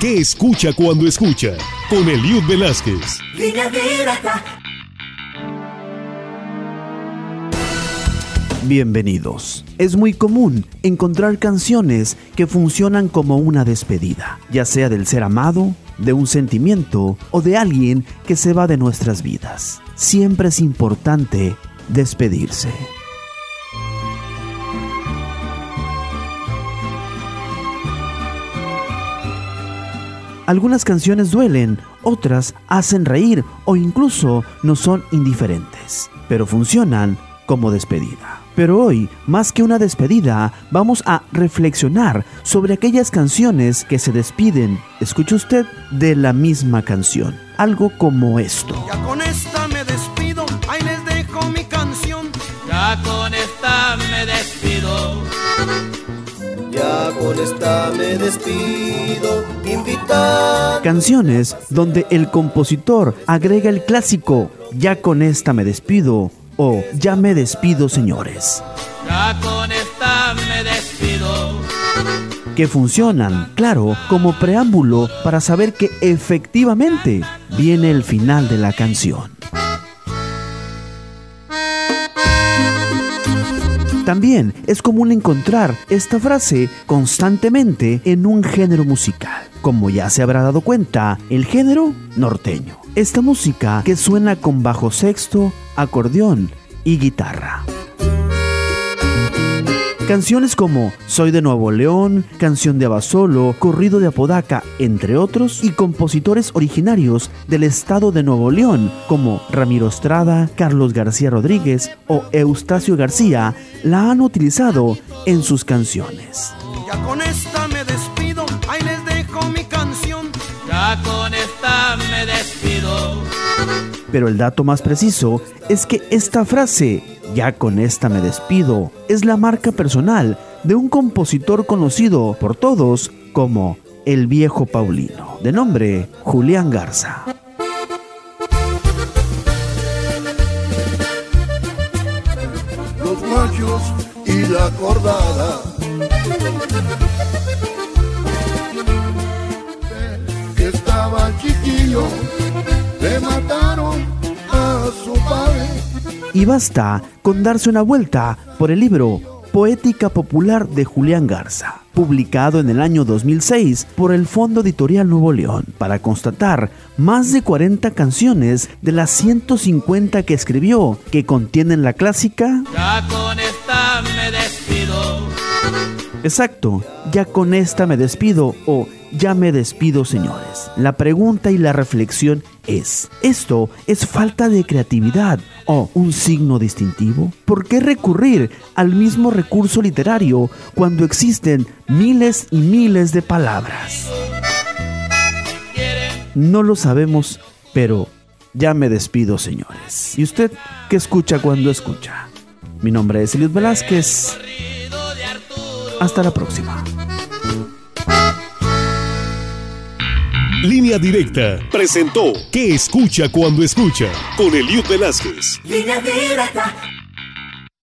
¿Qué escucha cuando escucha? Con Eliud Velázquez. Bienvenidos. Es muy común encontrar canciones que funcionan como una despedida, ya sea del ser amado, de un sentimiento o de alguien que se va de nuestras vidas. Siempre es importante despedirse. Algunas canciones duelen, otras hacen reír o incluso no son indiferentes, pero funcionan como despedida. Pero hoy, más que una despedida, vamos a reflexionar sobre aquellas canciones que se despiden, escuche usted, de la misma canción. Algo como esto. Ya con esta me despido, ahí les dejo mi canción. Ya con esta me despido. Ya con esta me despido. Canciones donde el compositor agrega el clásico, ya con esta me despido, o ya me despido señores. Ya con esta me despido. Que funcionan, claro, como preámbulo para saber que efectivamente viene el final de la canción. También es común encontrar esta frase constantemente en un género musical. Como ya se habrá dado cuenta, el género norteño. Esta música que suena con bajo sexto, acordeón y guitarra. Canciones como Soy de Nuevo León, Canción de Abasolo, Corrido de Apodaca, entre otros, y compositores originarios del estado de Nuevo León, como Ramiro Estrada, Carlos García Rodríguez o Eustacio García, la han utilizado en sus canciones. Ya con esta me despido, ahí les dejo mi canción. Ya con esta me despido. Pero el dato más preciso es que esta frase, ya con esta me despido, es la marca personal de un compositor conocido por todos como el viejo Paulino, de nombre Julián Garza. Los machos y la cordada. Estaba chiquillo, Y basta con darse una vuelta por el libro Poética Popular de Julián Garza, publicado en el año 2006 por el Fondo Editorial Nuevo León, para constatar más de 40 canciones de las 150 que escribió que contienen la clásica Ya con esta me despido. Exacto, ya con esta me despido o ya me despido señores. La pregunta y la reflexión es, ¿esto es falta de creatividad o un signo distintivo? ¿Por qué recurrir al mismo recurso literario cuando existen miles y miles de palabras? No lo sabemos, pero ya me despido señores. ¿Y usted qué escucha cuando escucha? Mi nombre es Eliud Velázquez. Hasta la próxima. Línea Directa presentó ¿Qué escucha cuando escucha? Con Eliud Velázquez. Línea directa.